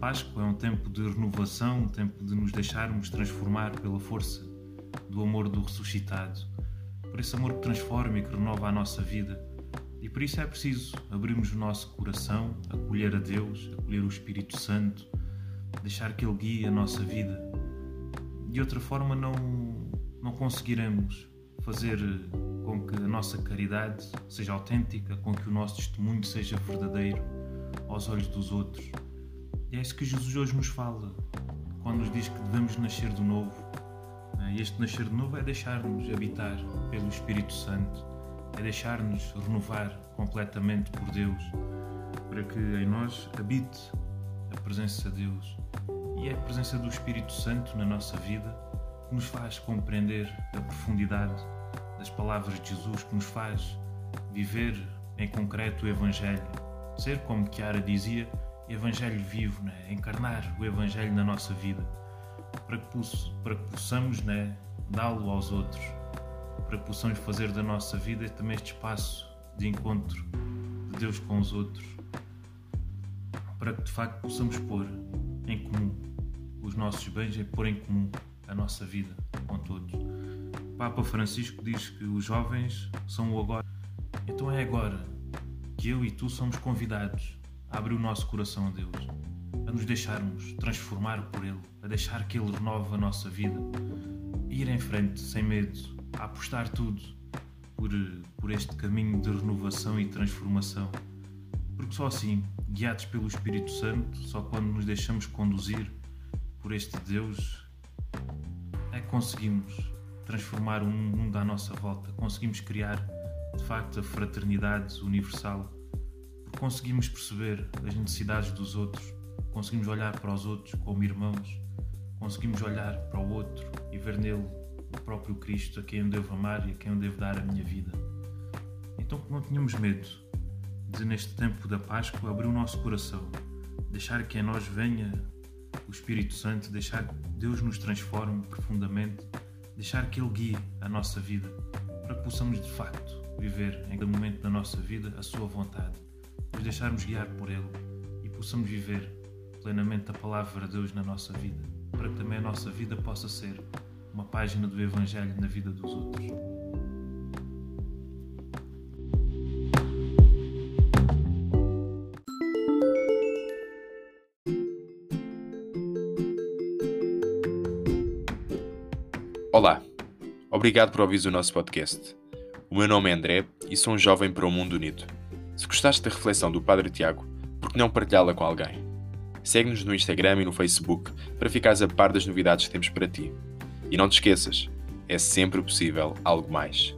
Páscoa é um tempo de renovação, um tempo de nos deixarmos transformar pela força do amor do ressuscitado, por esse amor que transforma e que renova a nossa vida. E por isso é preciso abrirmos o nosso coração, acolher a Deus, acolher o Espírito Santo, deixar que Ele guie a nossa vida. De outra forma, não, não conseguiremos fazer com que a nossa caridade seja autêntica, com que o nosso testemunho seja verdadeiro aos olhos dos outros. E é isso que Jesus hoje nos fala, quando nos diz que devemos nascer de novo. E este nascer de novo é deixar-nos habitar pelo Espírito Santo, é deixar-nos renovar completamente por Deus, para que em nós habite a presença de Deus. E é a presença do Espírito Santo na nossa vida que nos faz compreender a profundidade das palavras de Jesus, que nos faz viver em concreto o Evangelho. Ser, como Chiara dizia, Evangelho vivo, né? encarnar o Evangelho na nossa vida, para que, para que possamos né, dá-lo aos outros, para que possamos fazer da nossa vida também este espaço de encontro de Deus com os outros, para que de facto possamos pôr em comum os nossos bens e pôr em comum a nossa vida com todos. O Papa Francisco diz que os jovens são o agora. Então é agora que eu e tu somos convidados a abrir o nosso coração a Deus, a nos deixarmos transformar por Ele, a deixar que Ele renove a nossa vida, a ir em frente sem medo, a apostar tudo por, por este caminho de renovação e transformação. Porque só assim, guiados pelo Espírito Santo, só quando nos deixamos conduzir por este Deus, é que conseguimos transformar o mundo à nossa volta, conseguimos criar de facto a fraternidade universal conseguimos perceber as necessidades dos outros, conseguimos olhar para os outros como irmãos, conseguimos olhar para o outro e ver nele o próprio Cristo a quem eu devo amar e a quem eu devo dar a minha vida. Então não tínhamos medo de, neste tempo da Páscoa, abrir o nosso coração, deixar que em nós venha o Espírito Santo, deixar que Deus nos transforme profundamente, deixar que Ele guie a nossa vida, para que possamos de facto viver em cada momento da nossa vida a Sua vontade nos deixarmos guiar por Ele e possamos viver plenamente a palavra de Deus na nossa vida, para que também a nossa vida possa ser uma página do Evangelho na vida dos outros. Olá, obrigado por ouvir o nosso podcast. O meu nome é André e sou um jovem para o mundo unido. Se gostaste da reflexão do Padre Tiago, por que não partilhá-la com alguém? Segue-nos no Instagram e no Facebook para ficares a par das novidades que temos para ti. E não te esqueças, é sempre possível algo mais.